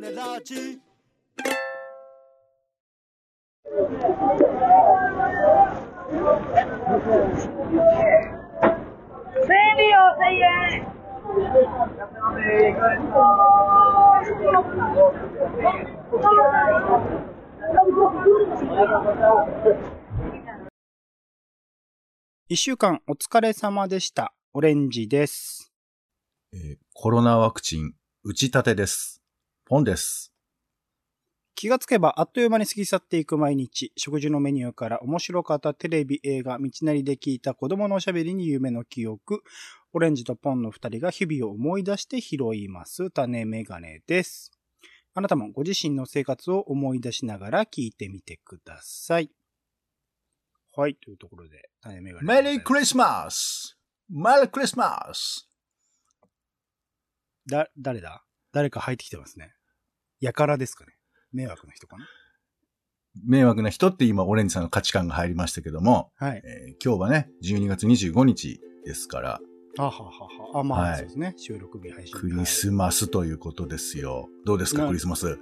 ネラジ生理用1000円一週間お疲れ様でした。オレンジです。えーコロナワクチン打ち立てです。ポンです。気がつけばあっという間に過ぎ去っていく毎日。食事のメニューから面白かったテレビ、映画、道なりで聞いた子供のおしゃべりに夢の記憶。オレンジとポンの二人が日々を思い出して拾います。種メガネです。あなたもご自身の生活を思い出しながら聞いてみてください。はい、というところで、種メガネ。メリークリスマスメリークリスマスだ、誰だ？誰か入ってきてますね。やからですかね。迷惑な人かな迷惑な人って今、オレンジさんの価値観が入りましたけども、はい。えー今日はね、12月25日ですから、あははは。あ、まあ、はいそうですね。収録日配信日。クリスマスということですよ。どうですか、なクリスマス？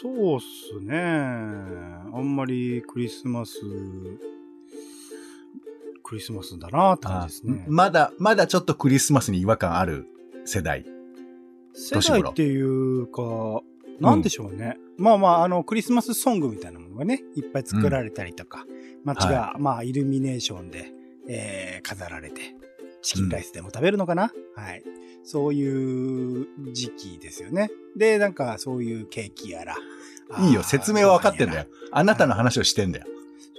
そうっすね。あんまりクリスマス、クリスマスだなって感じですねあ。まだ、まだちょっとクリスマスに違和感ある世代。世代っていうか、なんでしょうね。まあまあ、あの、クリスマスソングみたいなものがね、いっぱい作られたりとか、街が、まあ、イルミネーションで、えー、飾られて、チキンライスでも食べるのかな、はい。そういう時期ですよね。で、なんか、そういうケーキやら。いいよ、説明は分かってんだよよ。。あなたの話をしてんだよ。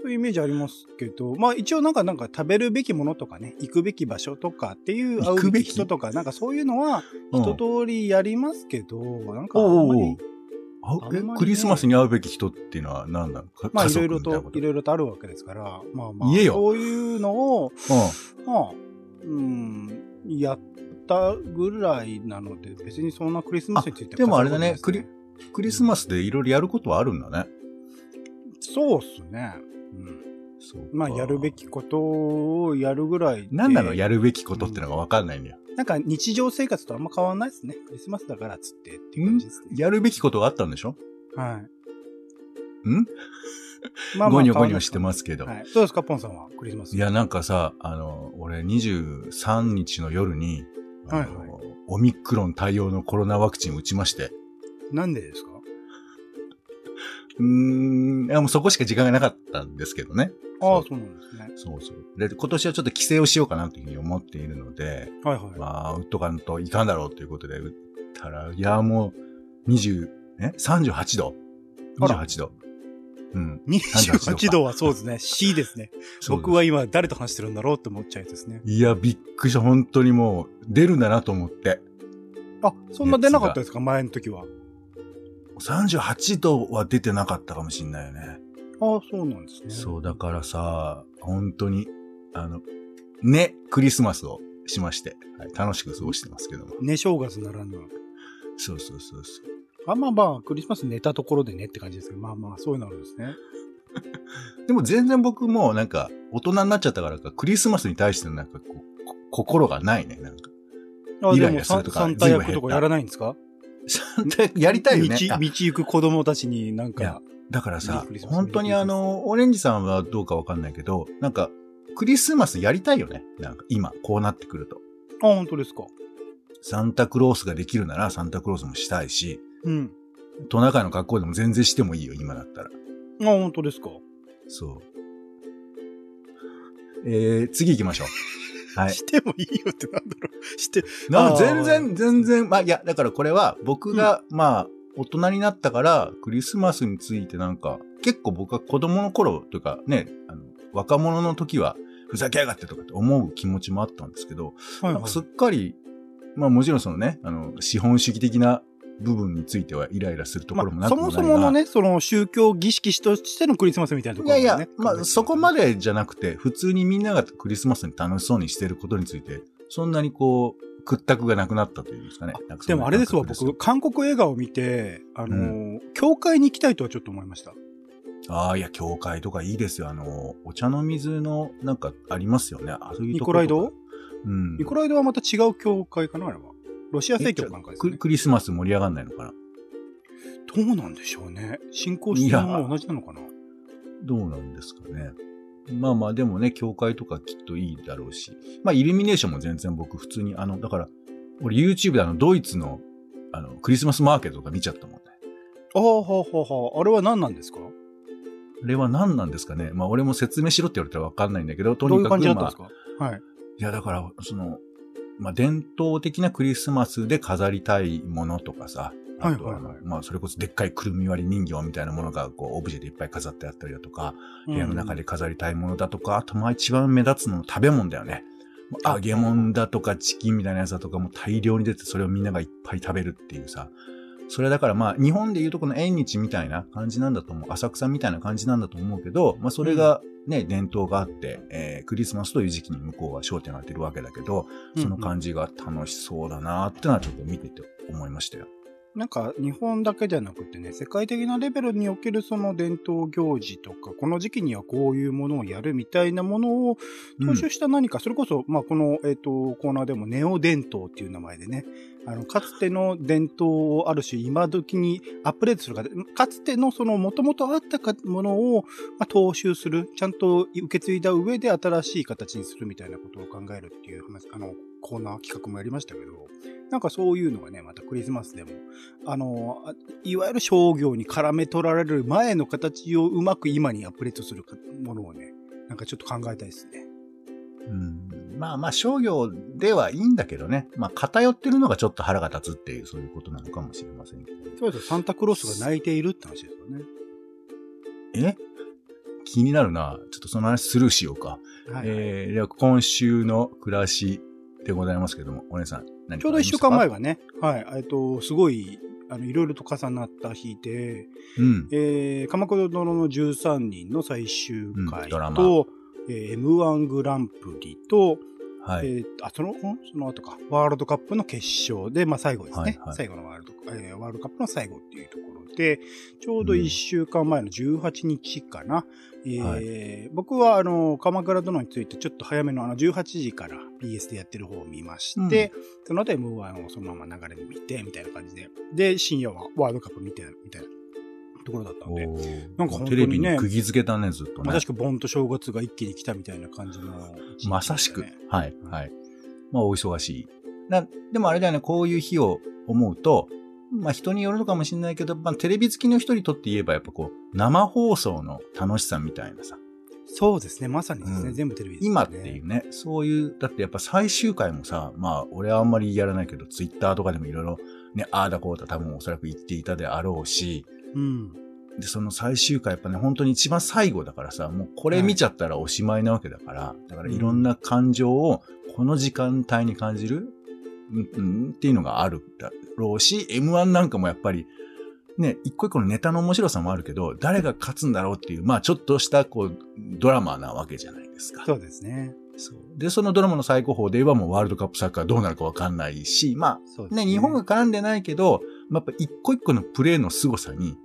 そういうイメージありますけど、まあ一応なんかなんか食べるべきものとかね、行くべき場所とかっていう、会うべき。き人とか、なんかそういうのはうん。一通りやりますけど、なんかあおうおうんまり、ああんまりね。えクリスマスに会うべき人っていうのは何なのかまあいろいろといろいろとあるわけですから、まあまあ、そういうのを、うん。まあ、うん、やったぐらいなので、別にそんなクリスマスについてあでもあれだね。語ることないですクリスマスでいろいろやることはあるんだね。そうっすね。まあやるべきことをやるぐらいで。何なのやるべきことってのが分かんないんだよ。なんか日常生活とあんま変わんないですね。クリスマスだからっつってっていう感じですね。やるべきことがあったんでしょ？はい。ん？まゴニョゴニョしてますけど。はい。どうですか、ポンさんは、クリスマス。いや、なんかさ、あの、俺23日の夜に、あのはいはいオミクロン対応のコロナワクチンを打ちまして。なんでですか？うーん、いやもうそこしか時間がなかったんですけどね。ああ、そそうなんですね。そうそう。で、今年はちょっと規制をしようかなというふうに思っているので、はいはい。まあ、打っとかんといかんだろうということで打ったら、いや、もう、20、え ?38 度あら ?28 度。うん。28度はそうですね。C ですね。僕は今誰と話してるんだろうって思っちゃうやつですね。いや、びっくりした。本当にもう、出るんだなと思って。あ、そんな出なかったですか？前の時は。38度は出てなかったかもしんないよね。ああ、そうなんですね。そう、だからさ、本当に、あの、ね、クリスマスをしまして、はい、楽しく過ごしてますけども。ね正月ならぬ。そうそうそうそう。あまあまあ、クリスマス寝たところでねって感じですけど、まあまあ、そういうのあるんですね。でも全然僕もなんか、大人になっちゃったからか、クリスマスに対してのなんかこう、こ心がないね、なんか。あ、イラでもサイラするとかサンタ役とかやらないんですか？やりたいよね。道、あ道行く子供たちになんか、だからさ本当にあの、オレンジさんはどうかわかんないけど、なんか、クリスマスやりたいよね。なんか今、こうなってくると。あ、本当ですか。サンタクロースができるならサンタクロースもしたいし、うん。トナカイの格好でも全然してもいいよ、今だったら。あ、本当ですか。そう。えー、次行きましょう。はい。してもいいよってなんだろう。して、全然、全然、まあ、いや、だからこれは僕が、まあ、大人になったから、クリスマスについてなんか、結構僕は子供の頃というかね、あの、若者の時は、ふざけやがってとかって思う気持ちもあったんですけど、はいはいすっかり、まあもちろんそのね、あの、資本主義的な部分についてはイライラするところもまあ、なくもないが、そもそものね、その宗教儀式としてのクリスマスみたいなところがね。いやいや、まあそこまで。でじゃなくて、普通にみんながクリスマスに楽しそうにしてることについて、そんなにこう、屈託がなくなったというんですかね。でもあれですわ、僕、韓国映画を見て、あのーう教会に行きたいとはちょっと思いました。ああ、いや、教会とかいいですよ。あの、お茶の水の、なんかありますよね。あそういうニコライドうん。ニコライドはまた違う教会かな、あれは。ロシア正教なんかですね。ククリスマス盛り上がんないのかなどうなんでしょうね。信仰してるもの同じなのかなどうなんですかね。まあまあでもね、教会とかきっといいだろうし。まあイルミネーションも全然僕普通に、あの、だから、俺 YouTube であの、ドイツの、あの、クリスマスマーケットとか見ちゃったもんね。ああ、はあ、はあ、はあ。あれは何なんですか？あれは何なんですかね。まあ俺も説明しろって言われたらわかんないんだけど、とどういうにかく、まあ感じだったんです、か？はい。いやだから、その、まあ伝統的なクリスマスで飾りたいものとかさ、あとは、はいはいはいまあそれこそでっかいくるみ割り人形みたいなものが、こう、オブジェでいっぱい飾ってあったりだとか、部屋の中で飾りたいものだとか、あとまあ一番目立つのは食べ物だよね。あ揚げ物だとかチキンみたいなやつだとかも大量に出てそれをみんながいっぱい食べるっていうさ。それだからまあ日本でいうとこの縁日みたいな感じなんだと思う。浅草みたいな感じなんだと思うけど、まあそれがね、伝統があって、えークリスマスという時期に向こうは焦点を当てるわけだけど、その感じが楽しそうだなってのはちょっと見てて思いましたよ。なんか日本だけじゃなくてね、世界的なレベルにおけるその伝統行事とか、この時期にはこういうものをやるみたいなものを踏襲した何か、それこそ、まあこの、えっ、と、コーナーでもネオ伝統っていう名前でね、あの、かつての伝統をある種今時にアップデートするか、かつてのその元々あったものを、まあ、踏襲する、ちゃんと受け継いだ上で新しい形にするみたいなことを考えるっていう話、あの、コーナー企画もやりましたけど、なんかそういうのがね、またクリスマスでも、あの、いわゆる商業に絡め取られる前の形をうまく今にアップデートするものをね、なんかちょっと考えたいですね。うん、まあまあ商業ではいいんだけどね。まあ偏ってるのがちょっと腹が立つっていうそういうことなのかもしれませんけど。そうですよサンタクロースが泣いているって話ですよね。え？気になるな。ちょっとその話スルーしようか。はい、えー、では今週の暮らしでございますけども、お姉さん、何ちょうど一週間前が。がね、はい、えっと、すごい、あの、いろいろと重なった日で、うん。えー、鎌倉殿の13人の最終回うんドラマと、えー M1 グランプリと、はい。えーあ、その、ん？その後か、ワールドカップの決勝で、まあ最後ですね。はいはい最後のワールド、えーワールドカップの最後っていうところで、ちょうど1週間前の18日かな。えー僕は、あの、鎌倉殿についてちょっと早めの、あの、18時から BS でやってる方を見まして、その後 M1 をそのまま流れで見て、みたいな感じで。で、深夜はワールドカップ見て、みたいなところだったので、なんか本当にねテレビに釘付けたね、ずっとね。まさしく盆と正月が一気に来たみたいな感じのね、まさしく。はい、はい。まあ、お忙しい。なでもあれだよね、こういう日を思うと、まあ人によるのかもしれないけど、まあテレビ好きの人にとって言えばやっぱこう、生放送の楽しさみたいなさ、そうですね、まさにですね、うん全部テレビです、ね。今っていうね、そういう、だってやっぱ最終回もさ、まあ俺はあんまりやらないけど、ツイッターとかでもいろいろね、ああだこうだ多分おそらく言っていたであろうし、うん。で、その最終回やっぱね、本当に一番最後だからさ、もうこれ見ちゃったらおしまいなわけだから、だからいろんな感情をこの時間帯に感じる、うん、うん、っていうのがあるだろうし、M1 なんかもやっぱり、ね、一個一個のネタの面白さもあるけど、誰が勝つんだろうっていう、まあちょっとしたこう、ドラマなわけじゃないですか。そうですね。そう。で、そのドラマの最高峰で言えばもうワールドカップサッカーどうなるかわかんないし、まあ、そうですね、日本が絡んでないけど、まあ、やっぱ一個一個のプレーの凄さに、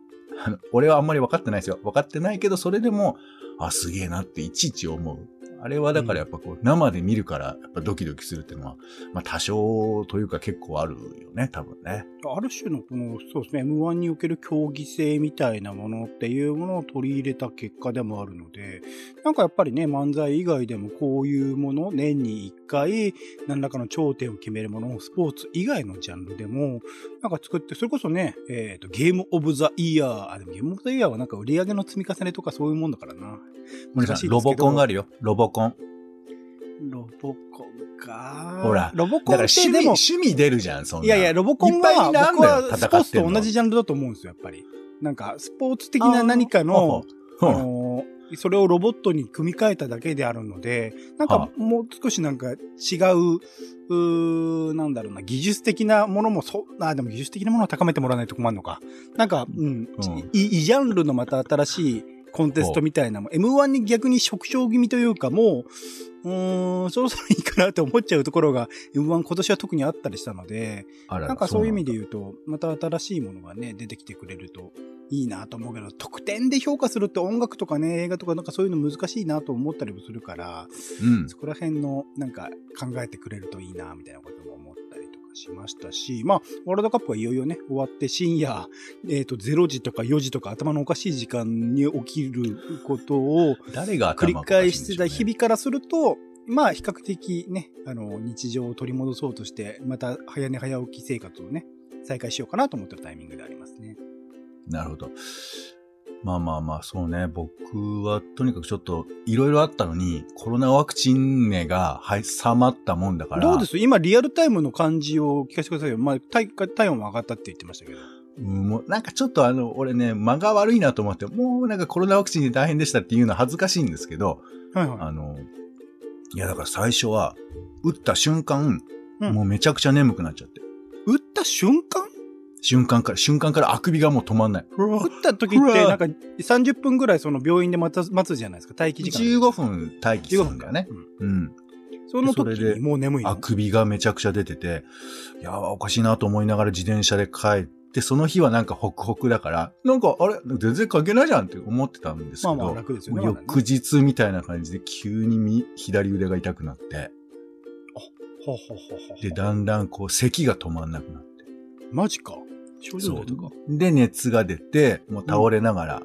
あの、俺はあんまり分かってないですよ。分かってないけど、それでも、あ、すげえなっていちいち思う。あれはだからやっぱこう、生で見るから、やっぱドキドキするっていうのは、まあ多少というか結構あるよね、多分ね。ある種のこの、そうですね、M1 における競技性みたいなものっていうものを取り入れた結果でもあるので、なんかやっぱりね、漫才以外でもこういうもの、年に一回、何らかの頂点を決めるものをスポーツ以外のジャンルでも、なんか作って、それこそね、えっ、と、ゲームオブザイヤー、あ、でもゲームオブザイヤーはなんか売り上げの積み重ねとかそういうもんだからな。難しいロボコンがあるよ。ロボコン。ロボコンか。ほらロボだからコンって趣味、でも、趣味出るじゃん、そんな。いやいや、ロボコンは、僕はスポーツと同じジャンルだと思うんですよ、やっぱり。なんか、スポーツ的な何かの、あうんのーそれをロボットに組み替えただけであるので、なんはかもう少しなんか違う、うーなんだろうな、技術的なものもそ、あ、でも技術的なものを高めてもらわないと困るのか。なんか、うん、うんいいジャンルのまた新しいコンテストみたいなもん、M1 に逆に縮小気味というか、もう、うーん、そろそろいいかなって思っちゃうところが、M1 今年は特にあったりしたので、あらなんかそういう意味でう言うと、また新しいものがね、出てきてくれるといいなと思うけど、得点で評価するって音楽とかね、映画とかなんかそういうの難しいなと思ったりもするから、うん。そこら辺のなんか考えてくれるといいなみたいなことも思ったりしましたし、まあ、ワールドカップはいよいよね、終わって深夜、えっ、と、0時とか4時とか頭のおかしい時間に起きることを誰が繰り返してた日々からすると、まあ、比較的ね、あの、日常を取り戻そうとして、また早寝早起き生活をね、再開しようかなと思ってるタイミングでありますね。なるほど。まあまあまあ、そうね。僕はとにかくちょっといろいろあったのに、コロナワクチン値がはい収まったもんだから。どうです？今、リアルタイムの感じを聞かせてくださいよ。まあ、体体温も上がったって言ってましたけど。うんもうなんかちょっとあの、俺ね、間が悪いなと思って、もうなんかコロナワクチンで大変でしたっていうのは恥ずかしいんですけど、はいはい。あの、いやだから最初は、打った瞬間、うんもうめちゃくちゃ眠くなっちゃって。打った瞬間？瞬間から、瞬間からあくびがもう止まんない。打った時って、なんか30分ぐらいその病院で待つ待つじゃないですか、待機時間。15分待機す15分かるんだよね。うんうん。その時にもう眠いのあくびがめちゃくちゃ出てて、いやー、おかしいなと思いながら自転車で帰って、その日はなんかホクホクだから、なんか、あれ？全然関係ないじゃんって思ってたんですけど、まあまあ楽ですよね。翌日みたいな感じで急にみ左腕が痛くなって、ほうほうほうほうで、だんだんこう咳が止まんなくなって。マジか。症状そ出たか。う。で、熱が出て、もう倒れながら、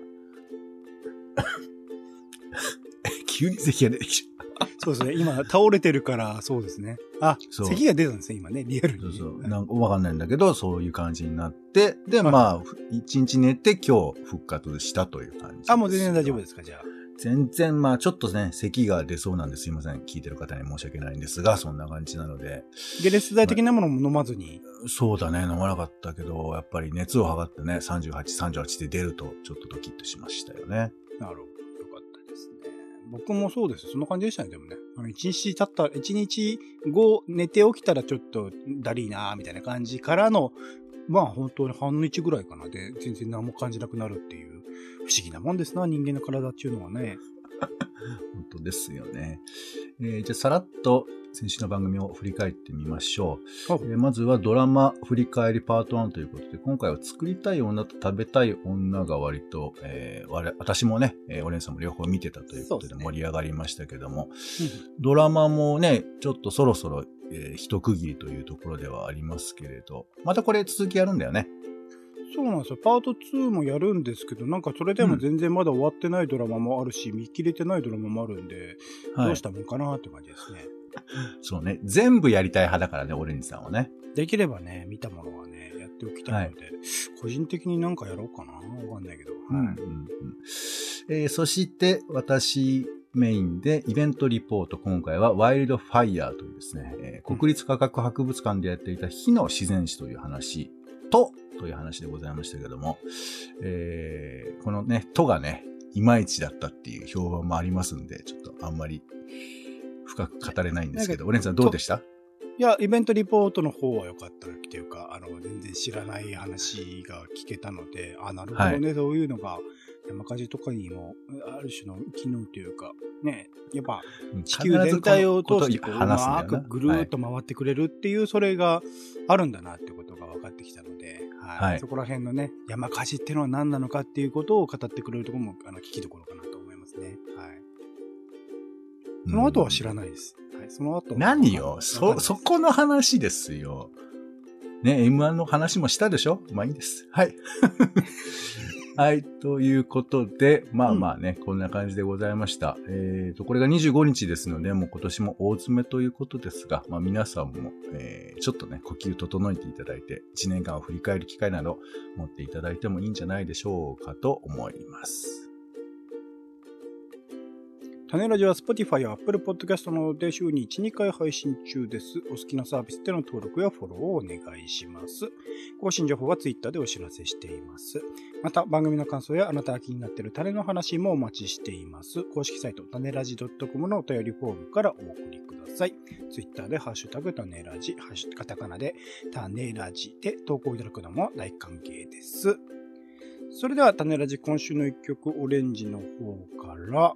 急に咳が出てきちゃそうですね。今、倒れてるから、そうですね。あ、そう咳が出たんですね、今ね、リアルう。そうに。そう。なんかわかんないんだけど、そういう感じになって、で、まあ、ふ一日寝て今日復活したという感じ。あ、もう全然大丈夫ですか、じゃあ。全然、まあ、ちょっとね、咳が出そうなんですいません。聞いてる方に申し訳ないんですが、そんな感じなので。解熱剤的なものも飲まずに。そうだね、飲まなかったけど、やっぱり熱を測ってね、38、38で出ると、ちょっとドキッとしましたよね。なるほど。よかったですね。僕もそうです。そんな感じでしたね、でもね。あの、一日経った、一日後寝て起きたらちょっとだりーなーみたいな感じからの、まあ本当に半日ぐらいかなで、全然何も感じなくなるっていう、不思議なもんですな、人間の体っていうのはね。本当ですよね。えーじゃあ、さらっと先週の番組を振り返ってみましょう。えーまずはドラマ振り返りパート1ということで、今回は作りたい女と食べたい女が割と、えー我私もね、えーオレンさんも両方見てたということで盛り上がりましたけども、ドラマもね、ちょっとそろそろ、えー一区切りというところではありますけれど、またこれ続きやるんだよね。そうなんですよ。パート2もやるんですけど、なんかそれでも全然まだ終わってないドラマもあるし、見切れてないドラマもあるんで、はい。どうしたもんかなって感じですね。そうね。全部やりたい派だからね、オレンジさんはね。できればね、見たものはね、やっておきたいので、個人的になんかやろうかなわかんないけど。はい。うんうんうんえーそして、私メインでイベントリポート、今回はワイルドファイヤーというですね、えー国立科学博物館でやっていた火の自然史という話と、という話でございましたけども、えーこのね、とがね、いまいちだったっていう評判もありますんで、ちょっとあんまり深く語れないんですけど、オレンジさんどうでした？いや、イベントリポートの方は良かったっていうか、あの、全然知らない話が聞けたので、あ、なるほどね、そういうのが山火事とかにも、ある種の機能というか、ね、やっぱ地球全体を通してこう、うまくぐるーっと回ってくれるっていう、それがあるんだなってことが分かってきたので、はい。はいそこら辺のね、山火事っていうのは何なのかっていうことを語ってくれるところも、あの、聞きどころかなと思いますね。はい。その後は知らないです。はい。その後。何よ？そ、そこの話ですよ。ね、M1 の話もしたでしょ？まあいいです。はい。はい。ということで、まあまあね、こんな感じでございました。えっ、と、これが25日ですので、もう今年も大詰めということですが、まあ皆さんも、えーちょっとね、呼吸整えていただいて、1年間を振り返る機会など持っていただいてもいいんじゃないでしょうかと思います。種ラジは Spotify や Apple Podcast などで週に1、2回配信中です。お好きなサービスでの登録やフォローをお願いします。更新情報は Twitter でお知らせしています。また、番組の感想やあなたが気になっている種の話もお待ちしています。公式サイト、種ラジ .com のお便りフォームからお送りください。Twitter でハッシュタグ種ラジ、ハッシュカタカナで種ラジで投稿いただくのも大歓迎です。それでは、種ラジ今週の一曲、オレンジの方から、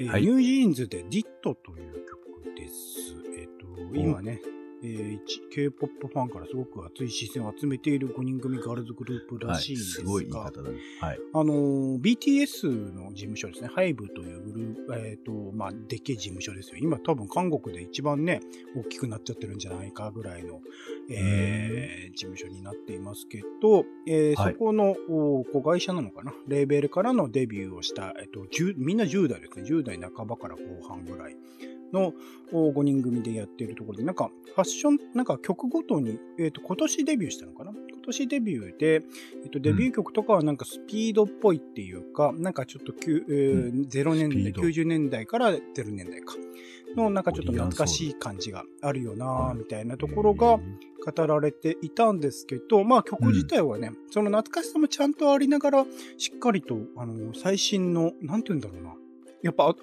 えーはい NewJeans で Ditto という曲です。えっ、と、今ね、えー、K-POP ファンからすごく熱い視線を集めている5人組ガールズグループらしいんですが、はい、すごい言い方だね。はい。あのー、BTS の事務所ですね、HYBE というグループ、えっ、ー、と、まあ、でっけえ事務所ですよ。今多分韓国で一番ね、大きくなっちゃってるんじゃないかぐらいの、えー、事務所になっていますけど、えー、はい、そこの子会社なのかな、レーベルからのデビューをした、えっ、と、みんな10代ですね、10代半ばから後半ぐらい。の5人組でやっているところで、なんかファッション、なんか曲ごとに、えっ、ー、と、今年デビューしたのかな？今年デビューで、えっ、ー、と、デビュー曲とかはなんかスピードっぽいっていうか、うん、なんかちょっと、えー、0年代、90年代から0年代か。のなんかちょっと懐かしい感じがあるよなみたいなところが語られていたんですけど、まあ曲自体はね、うん、その懐かしさもちゃんとありながら、しっかりと、あの、最新の、なんて言うんだろうな、やっぱ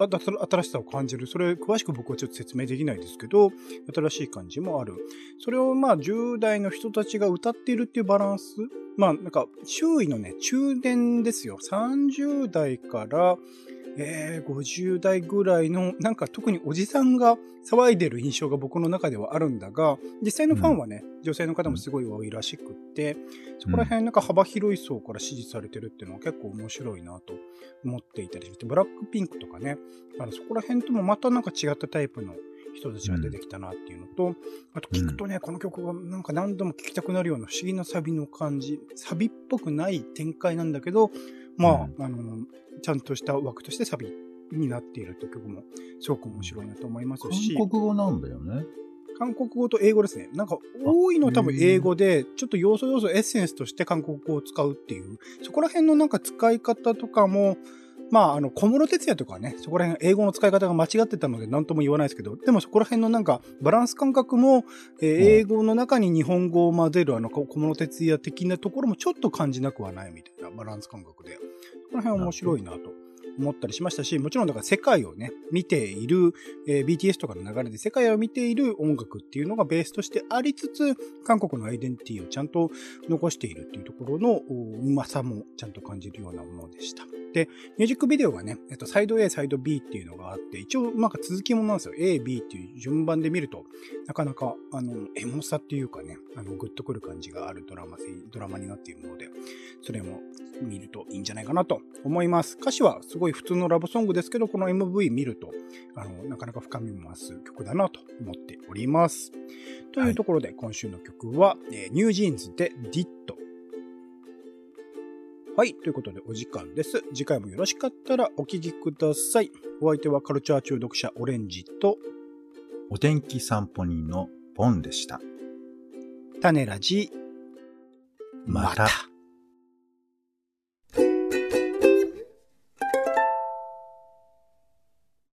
新しさを感じる。それ、詳しく僕はちょっと説明できないですけど、新しい感じもある。それをまあ10代の人たちが歌っているっていうバランス。まあなんか周囲のね、中年ですよ。30代から、えー、50代ぐらいの、なんか特におじさんが騒いでる印象が僕の中ではあるんだが、実際のファンはね、うん、女性の方もすごい多いらしくって、そこら辺なんか幅広い層から支持されてるっていうのは結構面白いなと思っていたりして、ブラックピンクとかね、あのそこら辺ともまたなんか違ったタイプの人たちが出てきたなっていうのと、あと聞くとね、この曲がなんか何度も聴きたくなるような不思議なサビの感じ、サビっぽくない展開なんだけど、まあ、あの、ちゃんとした枠としてサビになっているという曲もすごく面白いなと思いますし。韓国語なんだよね。韓国語と英語ですね。なんか多いのは多分英語で、ちょっと要素要素エッセンスとして韓国語を使うっていう、そこら辺のなんか使い方とかも、まあ、あの、小室哲也とかね、そこら辺英語の使い方が間違ってたので何とも言わないですけど、でもそこら辺のなんかバランス感覚も、えー、英語の中に日本語を混ぜるあの小室哲也的なところもちょっと感じなくはないみたいなバランス感覚で、この辺面白いなと思ったりしましたし、もちろんだから世界をね、見ている、えー、BTS とかの流れで世界を見ている音楽っていうのがベースとしてありつつ、韓国のアイデンティティをちゃんと残しているっていうところのうまさもちゃんと感じるようなものでした。で、ミュージックビデオがね、えっと、サイド A、サイド B っていうのがあって、一応、なんか続きものなんですよ。A、B っていう順番で見ると、なかなか、あの、エモさっていうかね、あの、グッとくる感じがあるドラマ、ドラマになっているので、それも見るといいんじゃないかなと思います。歌詞はすごい普通のラブソングですけど、この MV 見ると、あの、なかなか深みも増す曲だなと思っております。というところで、今週の曲は、えニュージーンズで DIT はい。ということでお時間です。次回もよろしかったらお聞きください。お相手はカルチャー中毒者オレンジと、お天気散歩人のポンでした。種ラジ、また。また